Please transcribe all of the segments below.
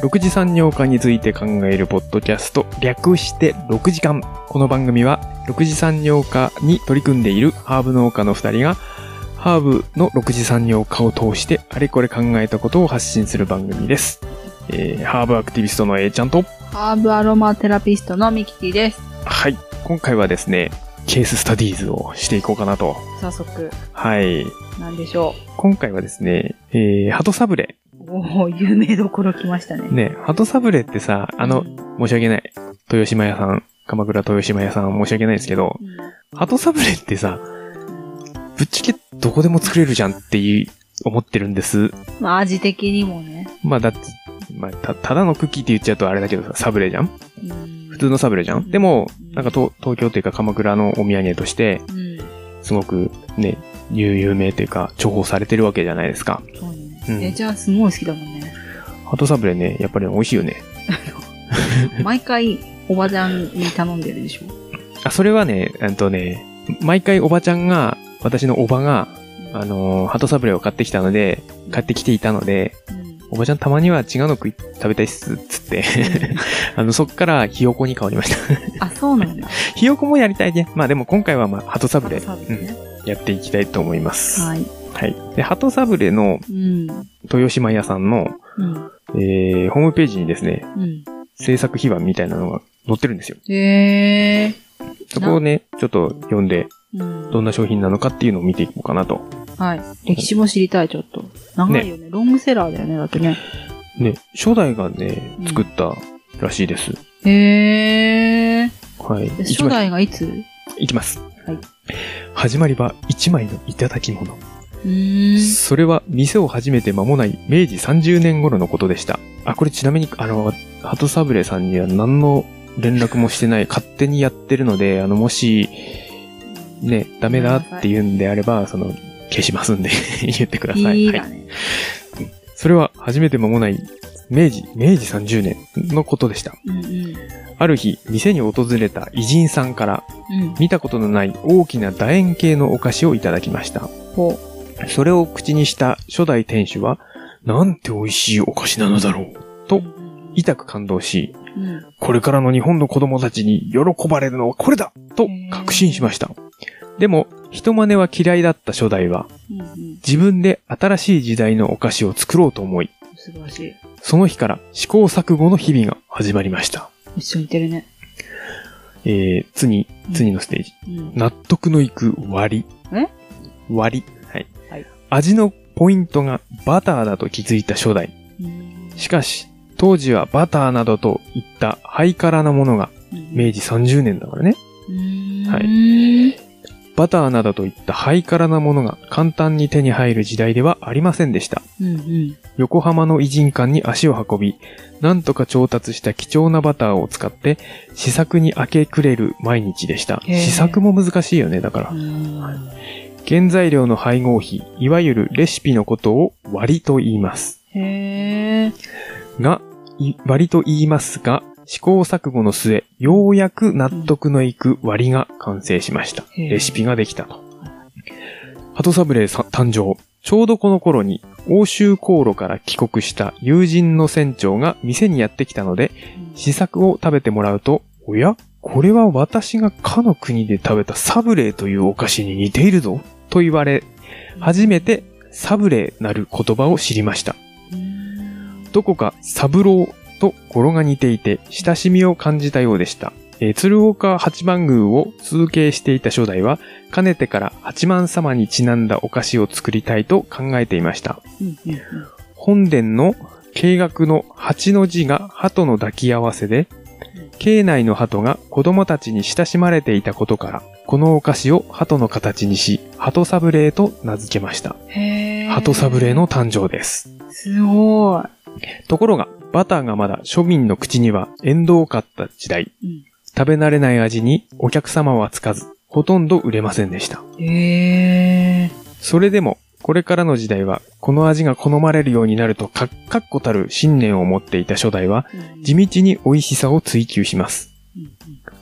6次産業化について考えるポッドキャスト、略して6時間。この番組は、6次産業化に取り組んでいるハーブ農家の2人が、ハーブの6次産業化を通して、あれこれ考えたことを発信する番組です。えー、ハーブアクティビストの A ちゃんと、ハーブアロマテラピストのミキティです。はい、今回はですね、ケーススタディーズをしていこうかなと。早速、はい。なんでしょ今回はですね、えー、鳩サブレ。う。おお有名どころ来ましたね。ね、鳩サブレってさ、あのう、ん申し訳ない。豊島屋さん、鎌倉豊島屋さん申し訳ないですけど、鳩サブレってさ、ぶっちゃけどこでも作れるじゃんっていう、思ってるんです。まあ味的にもね。まあだって、まあた、ただのクッキーって言っちゃうとあれだけどさ、サブレじゃん？うん普通のサブレじゃん？でも、なんか東東京というか鎌倉のお土産として、うん。すごくね、有有名というか、重宝されてるわけじゃないですか。そうね。うんえ、じゃあすごい好きだもんね。鳩サブレね、やっぱり美味しいよね。毎回、おばちゃんに頼んでるでしょ。あ、それはね、えっとね、毎回おばちゃんが、私のおばが、あのー、鳩サブレを買ってきたので、買ってきていたので、うんおばちゃんたまには違うの食い食べたいっす、つって。あの、そっからひよこに変わりました。あ、そうなんだ。ひよこもやりたいね。まあでも今回はまあ、鳩サブレ、サブレねうん、やっていきたいと思います。はい。はい。で、鳩サブレのうん。豊島屋さんの、うん。えー、ホームページにですね、うん。制作秘話みたいなのが載ってるんですよ。へえ。そこをね、ちょっと読んで、うん。どんな商品なのかっていうのを見ていこうかなと。はい。歴史も知りたい、ちょっと。長いよね。ロングセラーだよね、だってね。ね、初代がねう、ん作ったらしいです。へえ。はい。で初代がいつ？いきます。はい。始まりは一枚のいただき物。それは店を始めて間もない明治30年頃のことでした。あ、これちなみに、あの、ハトサブレさんには何の連絡もしてない、勝手にやってるので、あの、もし、ね、ダメだって言うんであれば、その、消しますんで 言ってください。はい。いいだね。それは初めて間もない明治、明治30年のことでした。うんうん。ある日、店に訪れた偉人さんから、うん。見たことのない大きな楕円形のお菓子をいただきました。ほそれを口にした初代店主は、なんて美味しいお菓子なのだろう、う。とうん痛く感動し、うん。これからの日本の子供たちに喜ばれるのはこれだと確信しました。でも、人真似は嫌いだった初代は、うんうん。自分で新しい時代のお菓子を作ろうと思い、素晴らしい。その日から試行錯誤の日々が始まりました。一緒にいてるね。えー、次、次のステージ。うん。納得のいく割り。え？割り。はい。はい味のポイントがバターだと気づいた初代。うんしかし、当時はバターなどといったハイカラなものが明治30年だからね。ははい。バターなどといったハイカラなものが簡単に手に入る時代ではありませんでした。うんうん。横浜の偉人館に足を運び、なんとか調達した貴重なバターを使って試作に明け暮れる毎日でした。試作も難しいよね、だから。うん原材料の配合比、いわゆるレシピのことを割りと言います。へえ。が、い割りと言いますが、試行錯誤の末、ようやく納得のいく割りが完成しました。レシピができたと。鳩サブレーさ誕生。ちょうどこの頃に、欧州航路から帰国した友人の船長が店にやってきたので、試作を食べてもらうと、おや？これは私がかの国で食べたサブレーというお菓子に似ているぞと言われ、初めてサブレーなる言葉を知りました。どこかサブローと語呂が似ていて親しみを感じたようでした。えー鶴岡八幡宮を通継していた初代は、かねてから八幡様にちなんだお菓子を作りたいと考えていました。本殿の経学の八の字が鳩の抱き合わせで、境内の鳩が子供たちに親しまれていたことから、このお菓子を鳩の形にし、鳩サブレーと名付けました。鳩サブレーの誕生です。すごい。ところが、バターがまだ庶民の口には縁遠かった時代、うん食べ慣れない味にお客様はつかず、ほとんど売れませんでした。へえ。それでも、これからの時代は、この味が好まれるようになると、か、確固たる信念を持っていた初代は、地道に美味しさを追求します。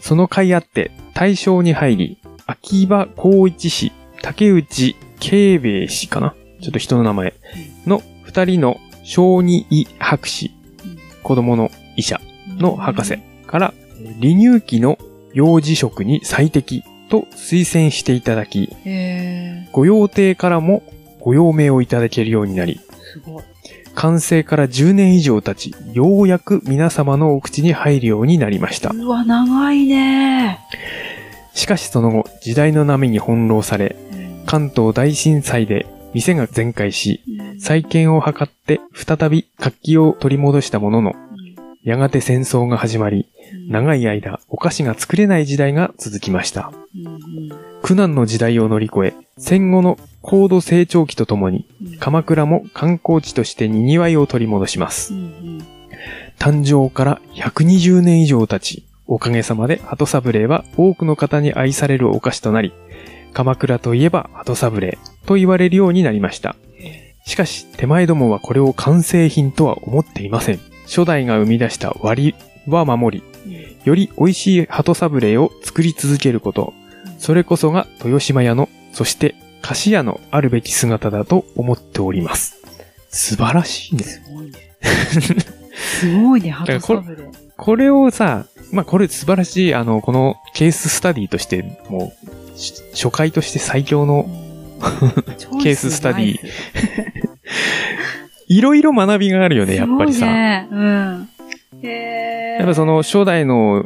その甲斐あって、大正に入り、秋葉光一氏、竹内慶兵衛氏かな？ちょっと人の名前の二人の小児医博士、子供の医者の博士から、離乳期の幼児食に最適と推薦していただき、へえ。御用邸からもご用命をいただけるようになり。完成から10年以上経ち、ようやく皆様のお口に入るようになりました。うわ、長いね。しかしその後、時代の波に翻弄され、関東大震災で店が全壊し、再建を図って再び活気を取り戻したものの、やがて戦争が始まり、長い間お菓子が作れない時代が続きました。苦難の時代を乗り越え、戦後の高度成長期とともに、鎌倉も観光地として賑わいを取り戻します。誕生から120年以上経ち、おかげさまで鳩サブレーは多くの方に愛されるお菓子となり、鎌倉といえば鳩サブレーと言われるようになりました。しかし、手前どもはこれを完成品とは思っていません。初代が生み出した割りは守り、より美味しい鳩サブレーを作り続けること、それこそが豊島屋の、そして菓子屋のあるべき姿だと思っております。素晴らしいね。すごいね。すごいね、ハトサブレー。これをさ、まあ、これ素晴らしい、あの、このケーススタディとして、もう、し初回として最強の、ケーススタディ いろいろ学びがあるよね、やっぱりさ。ね。うん。やっぱその初代の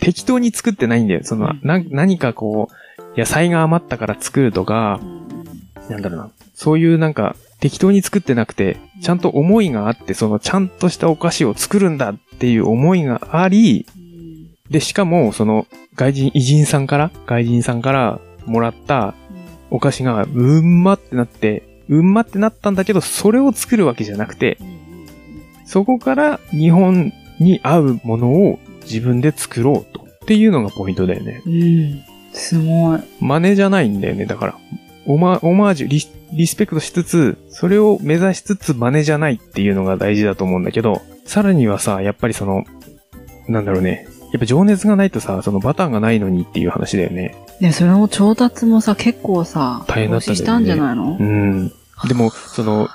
適当に作ってないんだよ。その、な、何かこう、野菜が余ったから作るとかう、んなんだろうな。そういうなんか、適当に作ってなくて、ちゃんと思いがあって、そのちゃんとしたお菓子を作るんだっていう思いがあり、うんで、しかも、その、外人、偉人さんから、外人さんからもらったお菓子が、うんまってなって、うんまってなったんだけど、それを作るわけじゃなくて、そこから日本に合うものを自分で作ろうと。っていうのがポイントだよね。うん。すごい。真似じゃないんだよね、だから。オマ、オマージュリス、リスペクトしつつ、それを目指しつつ真似じゃないっていうのが大事だと思うんだけど、さらにはさ、やっぱりその、なんだろうね。やっぱ情熱がないとさ、そのバターがないのにっていう話だよね。で、それの調達もさ、結構さ、大変だったんだよねしたんじゃないの？うん。でも、その。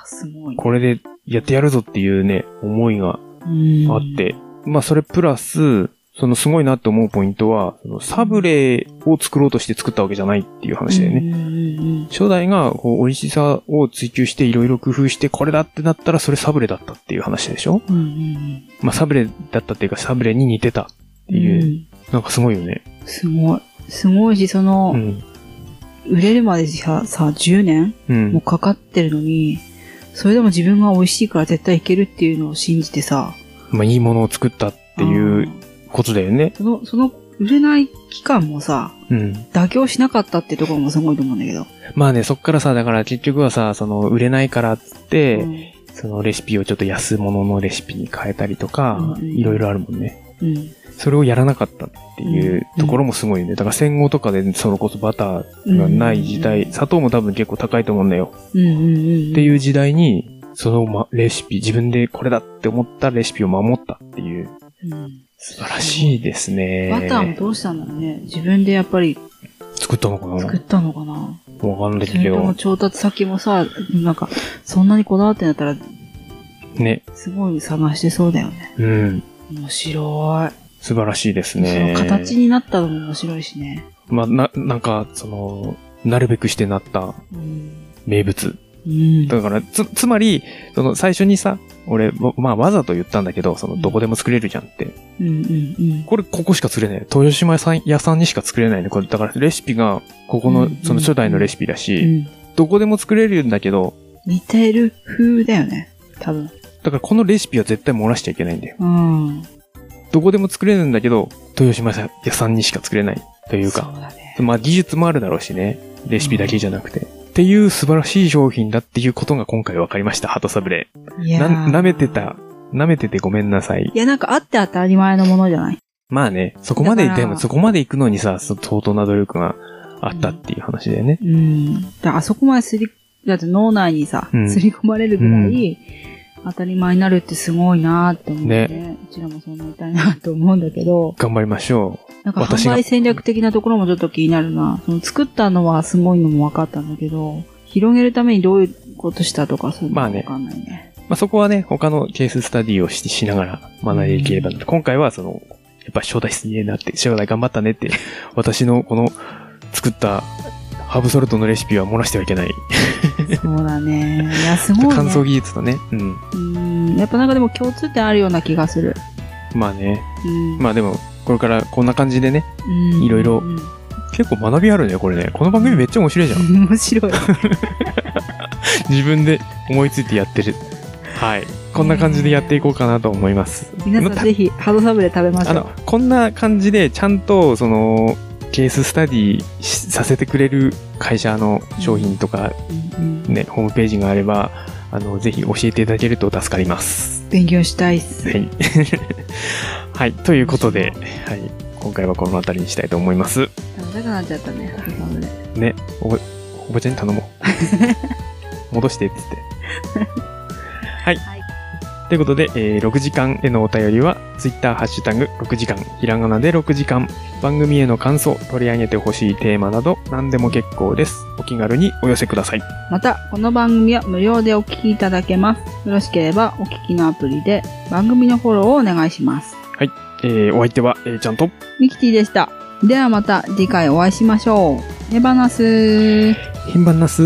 これでやってやるぞっていうね、思いがうんあって、まあそれプラス、そのすごいなって思うポイントは、サブレーを作ろうとして作ったわけじゃないっていう話だよね。初代がこう美味しさを追求していろいろ工夫してこれだってなったらそれサブレだったっていう話でしょ？まあサブレだったっていうかサブレに似てたってうん。いう、うんなんかすごいよね。すごい。すごいし、その、うん。売れるまでさ、さ、10年うん。もかかってるのに、それでも自分が美味しいから絶対いけるっていうのを信じてさ、まあいいものを作ったっていうことだよね。その、その、売れない期間もさ、うん。妥協しなかったってところもすごいと思うんだけど。まあね、そっからさ、だから結局はさ、その売れないからっつって、うんそのレシピをちょっと安物のレシピに変えたりとか、いろいろあるもんね。うん。それをやらなかったっていうところもすごいよね。だから戦後とかでそれこそバターがない時代、うん砂糖も多分結構高いと思うんだよ。うんうんうん。っていう時代に、その、ま、レシピ、自分でこれだって思ったレシピを守ったっていう、うん。素晴らしいですね。バターもどうしたんだろうね？自分でやっぱり作ったのかな？作ったのかな？わかんないそけど。調達先もさ、なんか、そんなにこだわってんだったら、ね。すごい探してそうだよね。うん。面白い。素晴らしいですそのね。形になったのも面白いしね。まあ、な、なんか、その、なるべくしてなったうん。名物。うん。だから、つ、つまり、その、最初にさ、俺、わまあ、わざと言ったんだけど、その、どこでも作れるじゃんって。うんうんうん。これ、ここしか作れない。豊島屋さん屋さんにしか作れないね。これ、だから、レシピが、ここのうん、その初代のレシピだうし、ん。どこでも作れるんだけど、似てる風だよね。多分。だから、このレシピは絶対漏らしちゃいけないんだよ。うん。どこでも作れるんだけど、豊島屋さんにしか作れない。というそか、うだね。まあ、技術もあるだろうしね。レシピだけじゃなくて。っていう素晴らしい商品だっていうことが今回分かりました、ハトサブレー。いやな、ー舐めてた。舐めててごめんなさい。いや、なんかあって当たり前のものじゃない？まあね、そこまで、だからでもそこまで行くのにさ、そ相当な努力があったっていう話だよね。うん。だからあそこまですり、だって脳内にさ、うんすり込まれるぐらい、当たり前になるってすごいなって思うね。ねうちらもそうなりたいなと思うんだけど、頑張りましょなんか販売戦略的なところもちょっと気になるな。その作ったのはすごいのも分かったんだけど、広げるためにどういうことしたとかそういうの分かんないね。まあ、そこはね、他のケーススタディをししながら学んでいければなと。今回はその、やっぱ初代すげえなって、初代頑張ったねって、私のこの作ったハーブソルトのレシピは漏らしてはいけない。そうだね。いや、すごい、ね。乾燥技術とね。うん。うん。やっぱなんかでも共通点あるような気がする。まあね。うん。まあでも、これからこんな感じでね、うんいろいろうん結構学びあるね、これね。この番組めっちゃ面白いじゃん。面白い。自分で思いついてやってる。はい。こんな感じでやっていこうかなと思います。皆さんぜひ、ハードサブレ食べましょうあの。、こんな感じでちゃんと、その、ケーススタディしさせてくれる会社の商品とか、ね、ホームページがあれば、あの、ぜひ教えていただけると助かります。勉強したいっす。はい。はい。ということで、はい。今回はこの辺りにしたいと思います。食べたくなっちゃったね。ね、おば、おばちゃんに頼もう。戻して、っつって。はい。はいということで、えー6時間へのお便りは、ツイッターハッシュタグ6時間、ひらがなで6時間、番組への感想、取り上げてほしいテーマなど、何でも結構です。お気軽にお寄せください。また、この番組は無料でお聞きいただけます。よろしければ、お聞きのアプリで番組のフォローをお願いします。えーお相手は、えーちゃんと、ミキティでした。ではまた次回お会いしましょう。ヘバナスー。ヘバナス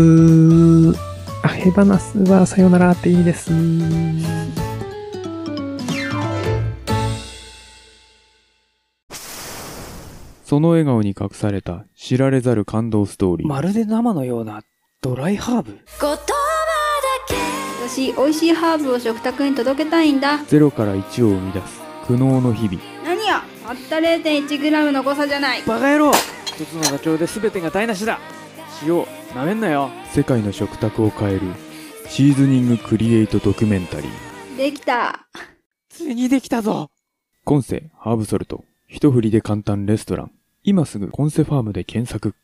あ、ヘバナスはさよならっていいです。その笑顔に隠された知られざる感動ストーリー。まるで生のようなドライハーブ？私、美味しいハーブを食卓に届けたいんだ。ゼロから1を生み出す苦悩の日々。何やたった 0.1g の誤差じゃない。バカ野郎一つのダチョウで全てが台無しだ塩なめんなよ世界の食卓を変えるシーズニングクリエイトドキュメンタリー。できた。ついにできたぞコンセハーブソルト。一振りで簡単レストラン。今すぐコンセファームで検索。